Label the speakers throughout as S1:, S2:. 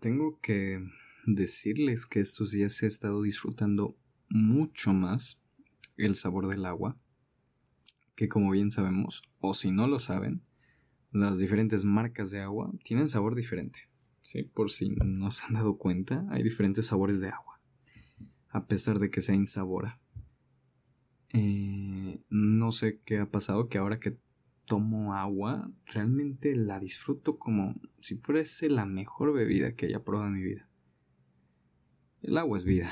S1: tengo que decirles que estos días he estado disfrutando mucho más el sabor del agua, que como bien sabemos, o si no lo saben, las diferentes marcas de agua tienen sabor diferente. ¿sí? Por si no se han dado cuenta, hay diferentes sabores de agua, a pesar de que se insabora. Eh, no sé qué ha pasado, que ahora que tomo agua, realmente la disfruto como si fuese la mejor bebida que haya probado en mi vida. El agua es vida.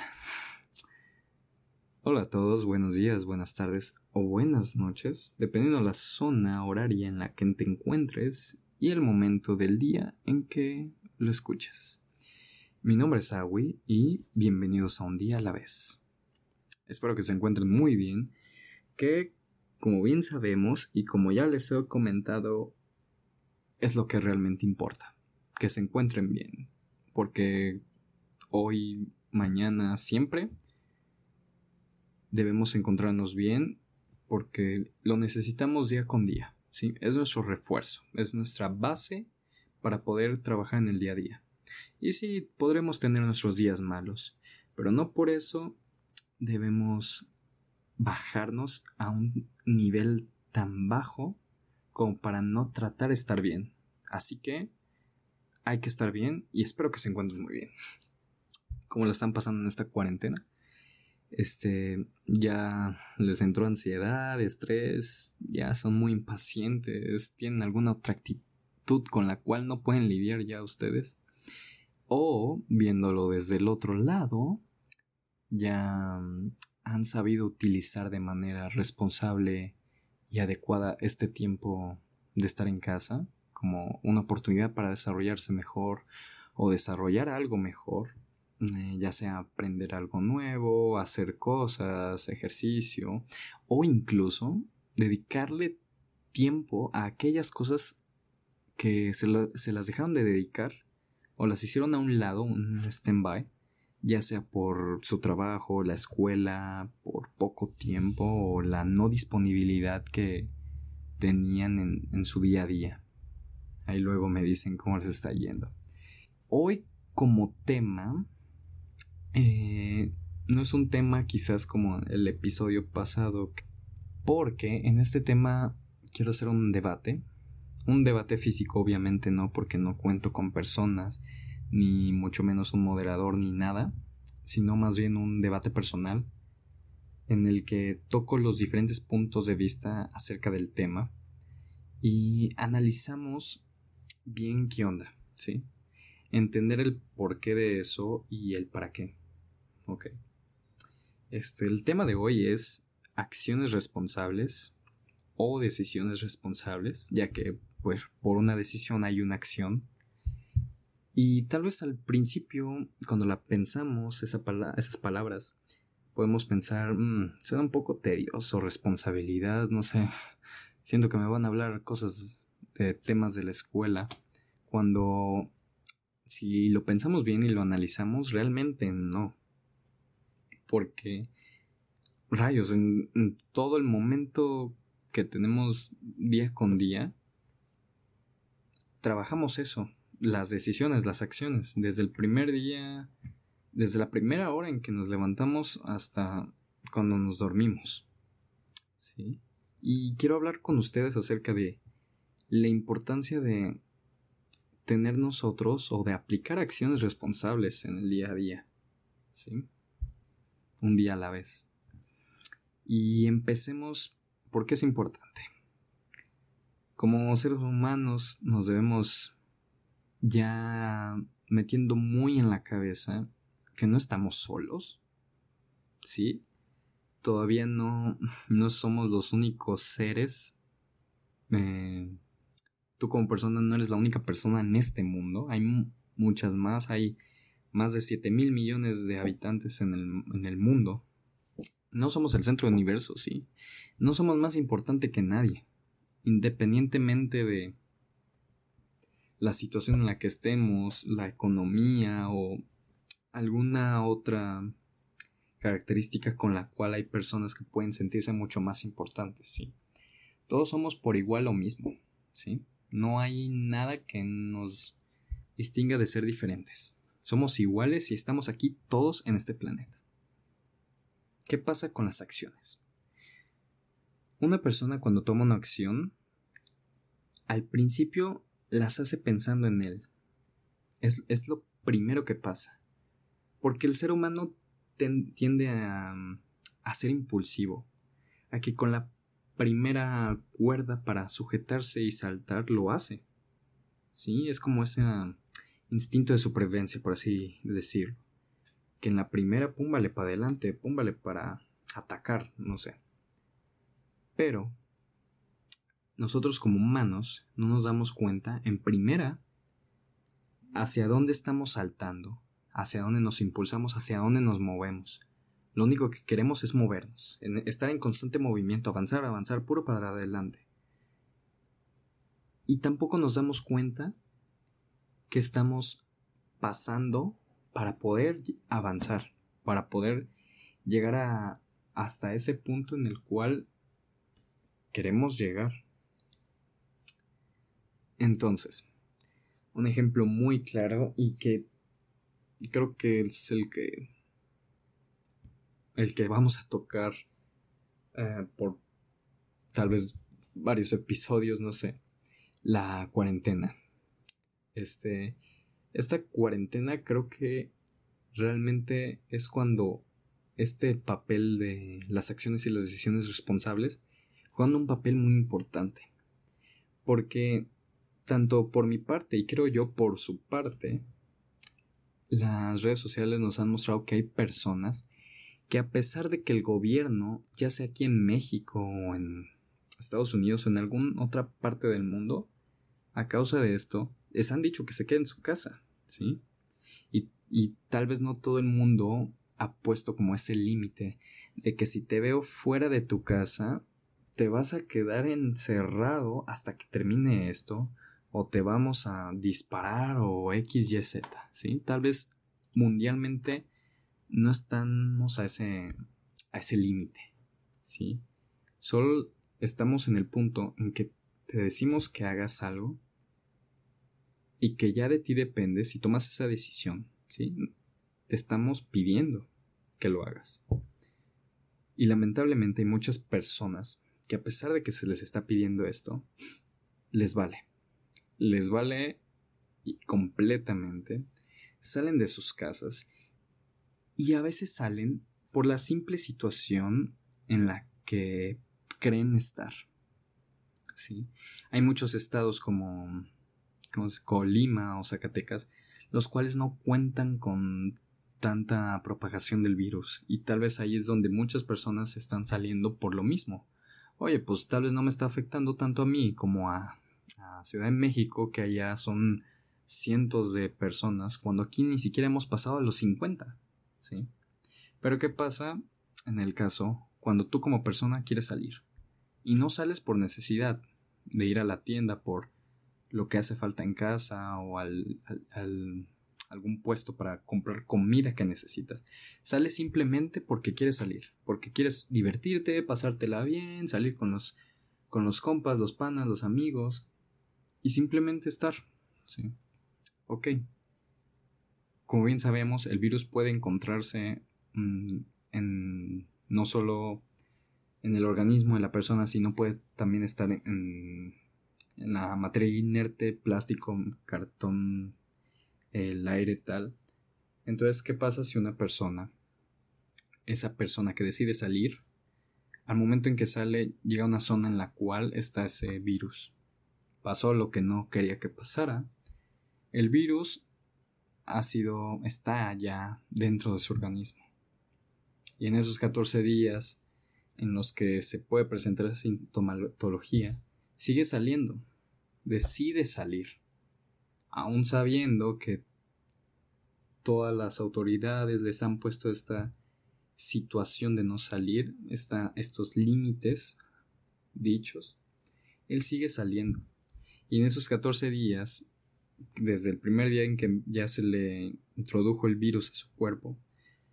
S1: Hola a todos, buenos días, buenas tardes o buenas noches, dependiendo de la zona horaria en la que te encuentres y el momento del día en que lo escuches. Mi nombre es Awi y bienvenidos a un día a la vez. Espero que se encuentren muy bien, como bien sabemos y como ya les he comentado, es lo que realmente importa, que se encuentren bien, porque hoy, mañana, siempre debemos encontrarnos bien porque lo necesitamos día con día. ¿sí? Es nuestro refuerzo, es nuestra base para poder trabajar en el día a día. Y sí, podremos tener nuestros días malos, pero no por eso debemos bajarnos a un nivel tan bajo como para no tratar de estar bien. Así que hay que estar bien y espero que se encuentren muy bien. ¿Cómo lo están pasando en esta cuarentena? este, ya les entró ansiedad, estrés, ya son muy impacientes, tienen alguna otra actitud con la cual no pueden lidiar ya ustedes. O, viéndolo desde el otro lado, ya han sabido utilizar de manera responsable y adecuada este tiempo de estar en casa como una oportunidad para desarrollarse mejor o desarrollar algo mejor eh, ya sea aprender algo nuevo, hacer cosas, ejercicio, o incluso dedicarle tiempo a aquellas cosas que se, se las dejaron de dedicar o las hicieron a un lado, un stand-by, ya sea por su trabajo, la escuela, por poco tiempo o la no disponibilidad que tenían en, su día a día. Ahí luego me dicen cómo les está yendo. Hoy como tema eh, no es un tema quizás como el episodio pasado, porque en este tema quiero hacer un debate. Un debate físico obviamente no, porque no cuento con personas, ni mucho menos un moderador, ni nada, sino más bien un debate personal en el que toco los diferentes puntos de vista acerca del tema y analizamos bien qué onda, ¿sí? Entender el porqué de eso y el para qué. Ok. Este, el tema de hoy es acciones responsables o decisiones responsables, ya que pues por una decisión hay una acción. Y tal vez al principio, cuando la pensamos, esa esas palabras, podemos pensar, mmm, suena un poco tedioso, responsabilidad, no sé, siento que me van a hablar cosas de temas de la escuela, cuando si lo pensamos bien y lo analizamos, realmente no. Porque rayos, en, todo el momento que tenemos día con día, trabajamos eso, las decisiones, las acciones, desde el primer día, desde la primera hora en que nos levantamos hasta cuando nos dormimos. ¿Sí? Y quiero hablar con ustedes acerca de la importancia de tener nosotros o de aplicar acciones responsables en el día a día. ¿Sí? un día a la vez. Y empecemos porque es importante. Como seres humanos nos debemos ya metiendo muy en la cabeza que no estamos solos. ¿Sí? Todavía no, no somos los únicos seres. Eh, tú como persona no eres la única persona en este mundo. Hay muchas más. Hay más de 7 mil millones de habitantes en el, mundo. No somos el centro del universo, sí. No somos más importante que nadie. Independientemente de la situación en la que estemos, la economía o alguna otra característica con la cual hay personas que pueden sentirse mucho más importantes, sí. Todos somos por igual lo mismo, sí. No hay nada que nos distinga de ser diferentes. Somos iguales y estamos aquí todos en este planeta. ¿Qué pasa con las acciones? Una persona cuando toma una acción, al principio las hace pensando en él. Es, lo primero que pasa. Porque el ser humano tiende a, a ser impulsivo. A que con la primera cuerda para sujetarse y saltar lo hace. Sí, es como ese instinto de supervivencia, por así decirlo. Que en la primera, púmbale para adelante, púmbale para atacar, no sé. Pero nosotros como humanos no nos damos cuenta, en primera, hacia dónde estamos saltando, hacia dónde nos impulsamos, hacia dónde nos movemos. Lo único que queremos es movernos, estar en constante movimiento, avanzar, avanzar, puro para adelante. Y tampoco nos damos cuenta que estamos pasando para poder avanzar, para poder llegar a, hasta ese punto en el cual queremos llegar. Entonces, un ejemplo muy claro y que creo que es el que el que vamos a tocar eh, por tal vez varios episodios, no sé, la cuarentena. Este, esta cuarentena creo que realmente es cuando este papel de las acciones y las decisiones responsables jugando un papel muy importante. Porque tanto por mi parte y creo yo por su parte, las redes sociales nos han mostrado que hay personas que a pesar de que el gobierno, ya sea aquí en México o en Estados Unidos o en alguna otra parte del mundo, a causa de esto, les han dicho que se queden en su casa, ¿sí? Y, y tal vez no todo el mundo ha puesto como ese límite de que si te veo fuera de tu casa, te vas a quedar encerrado hasta que termine esto o te vamos a disparar o X, Y, Z, ¿sí? Tal vez mundialmente no estamos a ese, a ese límite, ¿sí? Solo estamos en el punto en que te decimos que hagas algo y que ya de ti depende si tomas esa decisión, ¿sí? Te estamos pidiendo que lo hagas. Y lamentablemente hay muchas personas que a pesar de que se les está pidiendo esto, les vale. Les vale completamente. Salen de sus casas y a veces salen por la simple situación en la que creen estar. ¿Sí? Hay muchos estados como, como Colima o Zacatecas, los cuales no cuentan con tanta propagación del virus y tal vez ahí es donde muchas personas están saliendo por lo mismo, oye, pues tal vez no me está afectando tanto a mí como a, Ciudad de México, que allá son cientos de personas, cuando aquí ni siquiera hemos pasado a los 50, ¿sí? Pero ¿qué pasa en el caso cuando tú como persona quieres salir y no sales por necesidad de ir a la tienda por lo que hace falta en casa o al algún puesto para comprar comida que necesitas. Sales simplemente porque quieres salir, porque quieres divertirte, pasártela bien, salir con los, con los compas, los panas, los amigos y simplemente estar. ¿sí? Ok. Como bien sabemos, el virus puede encontrarse mm, en no solo en el organismo de la persona, sino puede también estar en, en la materia inerte, plástico, cartón, el aire tal. Entonces, ¿qué pasa si una persona, esa persona que decide salir, al momento en que sale llega a una zona en la cual está ese virus? Pasó lo que no quería que pasara. El virus ha sido, está ya dentro de su organismo. Y en esos 14 días en los que se puede presentar sintomatología, sigue saliendo, decide salir aún sabiendo que todas las autoridades les han puesto esta situación de no salir, estos límites dichos, él sigue saliendo. Y en esos 14 días, desde el primer día en que ya se le introdujo el virus a su cuerpo,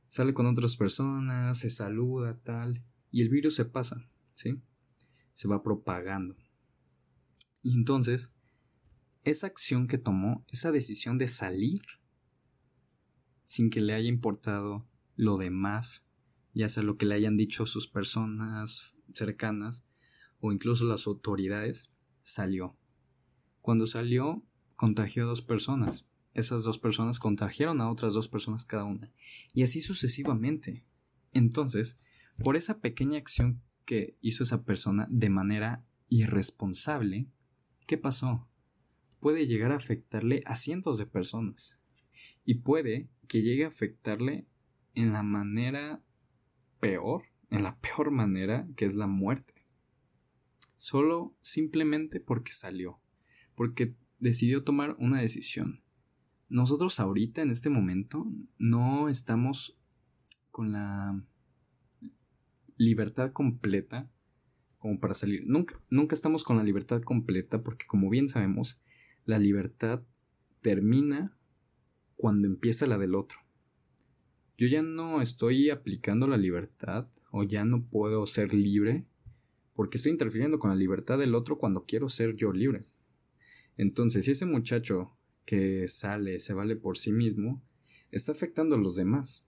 S1: sale con otras personas, se saluda, tal, y el virus se pasa, ¿sí? Se va propagando. Y entonces, esa acción que tomó, esa decisión de salir, sin que le haya importado lo demás, ya sea lo que le hayan dicho sus personas cercanas o incluso las autoridades, salió. Cuando salió, contagió a dos personas. Esas dos personas contagiaron a otras dos personas cada una. Y así sucesivamente. Entonces, por esa pequeña acción que hizo esa persona de manera irresponsable, ¿qué pasó? Puede llegar a afectarle a cientos de personas. Y puede que llegue a afectarle en la manera peor, en la peor manera, que es la muerte. Solo simplemente porque salió, porque decidió tomar una decisión. Nosotros ahorita, en este momento, no estamos con la libertad completa como para salir. Nunca, nunca estamos con la libertad completa porque como bien sabemos, la libertad termina cuando empieza la del otro. Yo ya no estoy aplicando la libertad o ya no puedo ser libre porque estoy interfiriendo con la libertad del otro cuando quiero ser yo libre. Entonces, si ese muchacho que sale, se vale por sí mismo, está afectando a los demás.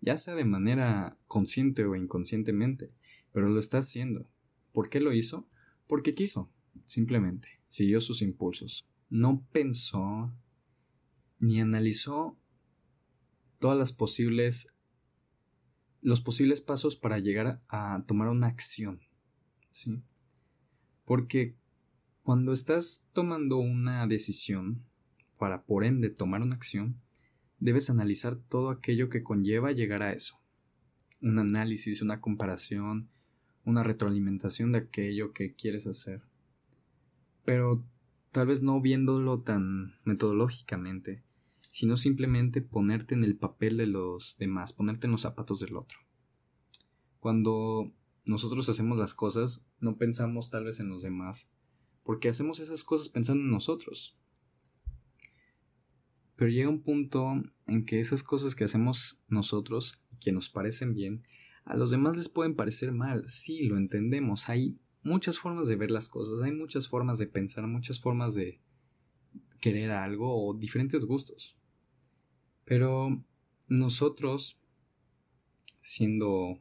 S1: Ya sea de manera consciente o inconscientemente, pero lo está haciendo. ¿Por qué lo hizo? Porque quiso, simplemente, siguió sus impulsos. No pensó ni analizó todas las posibles los posibles pasos para llegar a tomar una acción. ¿Sí? Porque cuando estás tomando una decisión para por ende tomar una acción, debes analizar todo aquello que conlleva llegar a eso. Un análisis, una comparación, una retroalimentación de aquello que quieres hacer. Pero tal vez no viéndolo tan metodológicamente, sino simplemente ponerte en el papel de los demás, ponerte en los zapatos del otro. Cuando nosotros hacemos las cosas, no pensamos tal vez en los demás, porque hacemos esas cosas pensando en nosotros. Pero llega un punto en que esas cosas que hacemos nosotros, que nos parecen bien, a los demás les pueden parecer mal. Sí, lo entendemos. Hay muchas formas de ver las cosas, hay muchas formas de pensar, muchas formas de querer algo o diferentes gustos. Pero nosotros, siendo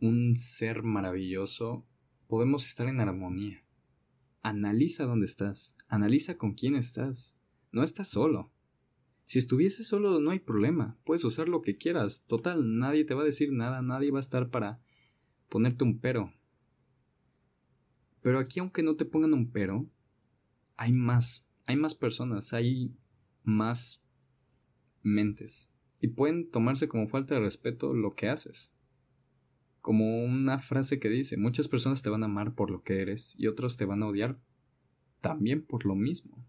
S1: un ser maravilloso, podemos estar en armonía. Analiza dónde estás, analiza con quién estás. No estás solo. Si estuviese solo no hay problema, puedes usar lo que quieras. Total, nadie te va a decir nada, nadie va a estar para ponerte un pero. Pero aquí aunque no te pongan un pero, hay más, hay más personas, hay más mentes y pueden tomarse como falta de respeto lo que haces. Como una frase que dice, muchas personas te van a amar por lo que eres y otros te van a odiar también por lo mismo.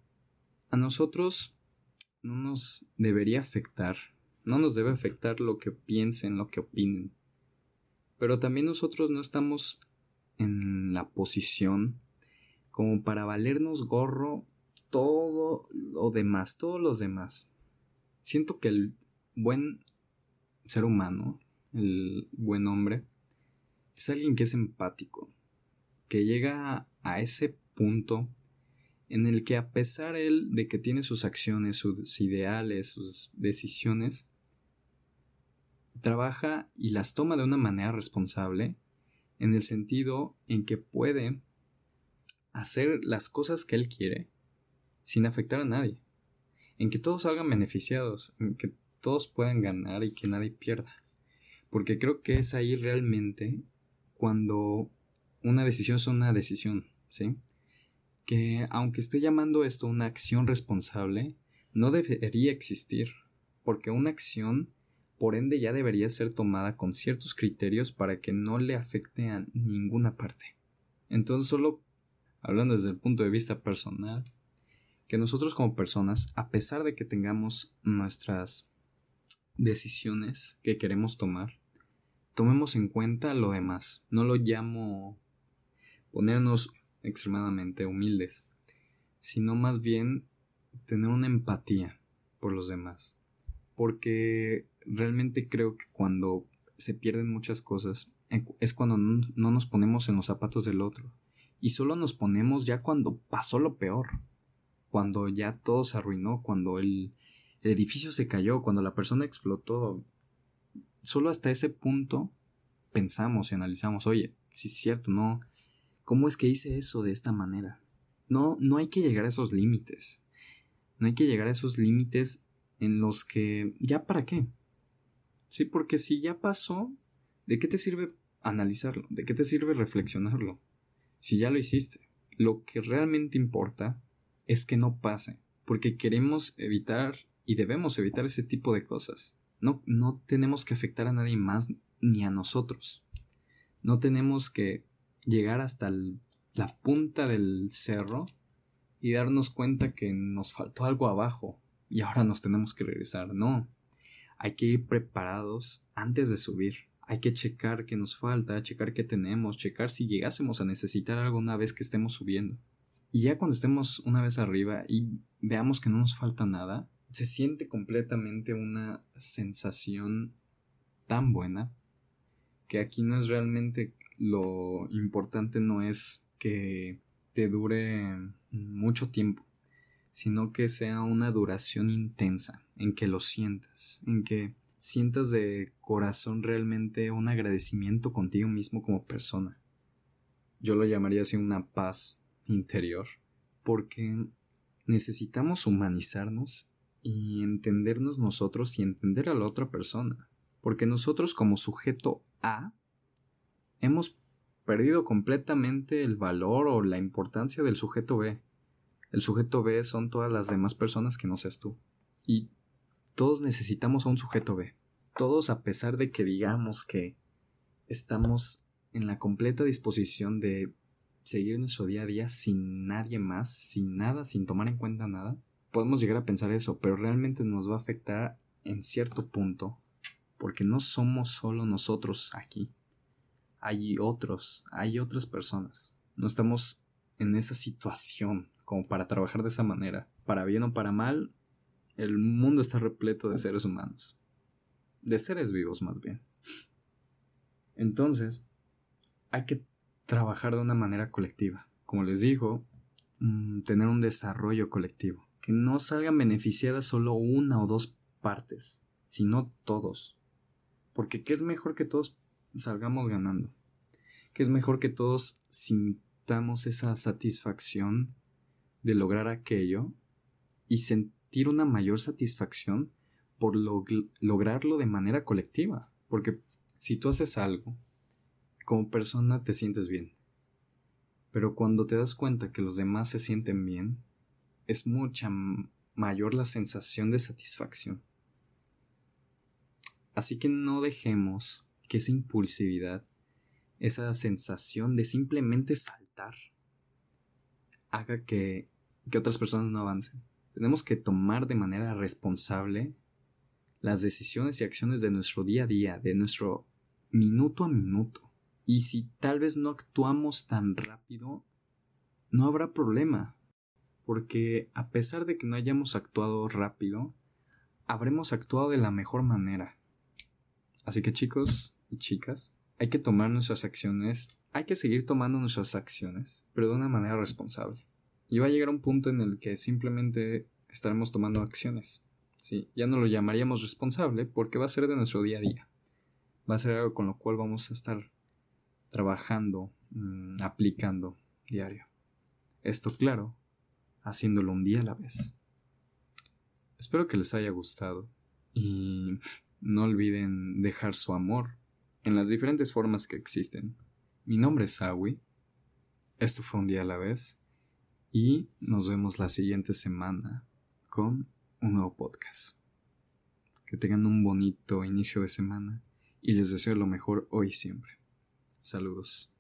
S1: A nosotros no nos debería afectar, no nos debe afectar lo que piensen, lo que opinen. Pero también nosotros no estamos en la posición como para valernos gorro todo lo demás, todos los demás siento que el buen ser humano, el buen hombre, es alguien que es empático, que llega a ese punto en el que a pesar él de que tiene sus acciones, sus ideales, sus decisiones, trabaja y las toma de una manera responsable, en el sentido en que puede hacer las cosas que él quiere sin afectar a nadie en que todos salgan beneficiados, en que todos puedan ganar y que nadie pierda. Porque creo que es ahí realmente cuando una decisión es una decisión, ¿sí? Que aunque esté llamando esto una acción responsable, no debería existir, porque una acción, por ende, ya debería ser tomada con ciertos criterios para que no le afecte a ninguna parte. Entonces, solo hablando desde el punto de vista personal, que nosotros como personas, a pesar de que tengamos nuestras decisiones que queremos tomar, tomemos en cuenta lo demás. No lo llamo ponernos extremadamente humildes, sino más bien tener una empatía por los demás. Porque realmente creo que cuando se pierden muchas cosas es cuando no nos ponemos en los zapatos del otro. Y solo nos ponemos ya cuando pasó lo peor cuando ya todo se arruinó, cuando el el edificio se cayó, cuando la persona explotó. Solo hasta ese punto pensamos y analizamos, oye, si es cierto, no, ¿cómo es que hice eso de esta manera? No, no hay que llegar a esos límites. No hay que llegar a esos límites en los que, ¿ya para qué? Sí, porque si ya pasó, ¿de qué te sirve analizarlo? ¿De qué te sirve reflexionarlo? Si ya lo hiciste. Lo que realmente importa es que no pase, porque queremos evitar y debemos evitar ese tipo de cosas. No, no tenemos que afectar a nadie más ni a nosotros. No tenemos que llegar hasta la punta del cerro y darnos cuenta que nos faltó algo abajo y ahora nos tenemos que regresar. No, hay que ir preparados antes de subir. Hay que checar qué nos falta, checar qué tenemos, checar si llegásemos a necesitar algo una vez que estemos subiendo. Y ya cuando estemos una vez arriba y veamos que no nos falta nada, se siente completamente una sensación tan buena que aquí no es realmente lo importante no es que te dure mucho tiempo, sino que sea una duración intensa, en que lo sientas, en que sientas de corazón realmente un agradecimiento contigo mismo como persona. Yo lo llamaría así una paz interior, porque necesitamos humanizarnos y entendernos nosotros y entender a la otra persona, porque nosotros como sujeto A hemos perdido completamente el valor o la importancia del sujeto B. El sujeto B son todas las demás personas que no seas tú. Y todos necesitamos a un sujeto B. Todos a pesar de que digamos que estamos en la completa disposición de seguir nuestro día a día sin nadie más, sin nada, sin tomar en cuenta nada, podemos llegar a pensar eso, pero realmente nos va a afectar en cierto punto, porque no somos solo nosotros aquí hay otros, hay otras personas. No estamos en esa situación como para trabajar de esa manera. Para bien o para mal, el mundo está repleto de seres humanos. De seres vivos más bien. Entonces, hay que trabajar de una manera colectiva. Como les digo, mm, tener un desarrollo colectivo. Que no salgan beneficiadas solo una o dos partes, sino todos. Porque ¿qué es mejor que todos salgamos ganando. Que es mejor que todos sintamos esa satisfacción de lograr aquello y sentir una mayor satisfacción por lograrlo de manera colectiva. Porque si tú haces algo, como persona te sientes bien. Pero cuando te das cuenta que los demás se sienten bien, es mucha mayor la sensación de satisfacción. Así que no dejemos que esa impulsividad, esa sensación de simplemente saltar, haga que, que otras personas no avancen. Tenemos que tomar de manera responsable las decisiones y acciones de nuestro día a día, de nuestro minuto a minuto. Y si tal vez no actuamos tan rápido, no habrá problema. Porque a pesar de que no hayamos actuado rápido, habremos actuado de la mejor manera. Así que chicos, y chicas, hay que tomar nuestras acciones, hay que seguir tomando nuestras acciones, pero de una manera responsable. Y va a llegar un punto en el que simplemente estaremos tomando acciones. Sí, ya no lo llamaríamos responsable porque va a ser de nuestro día a día. Va a ser algo con lo cual vamos a estar trabajando, mm, aplicando diario. Esto claro, haciéndolo un día a la vez. Espero que les haya gustado y no olviden dejar su amor en las diferentes formas que existen. Mi nombre es Awi. Esto fue un día a la vez. Y nos vemos la siguiente semana con un nuevo podcast. Que tengan un bonito inicio de semana y les deseo lo mejor hoy y siempre. Saludos.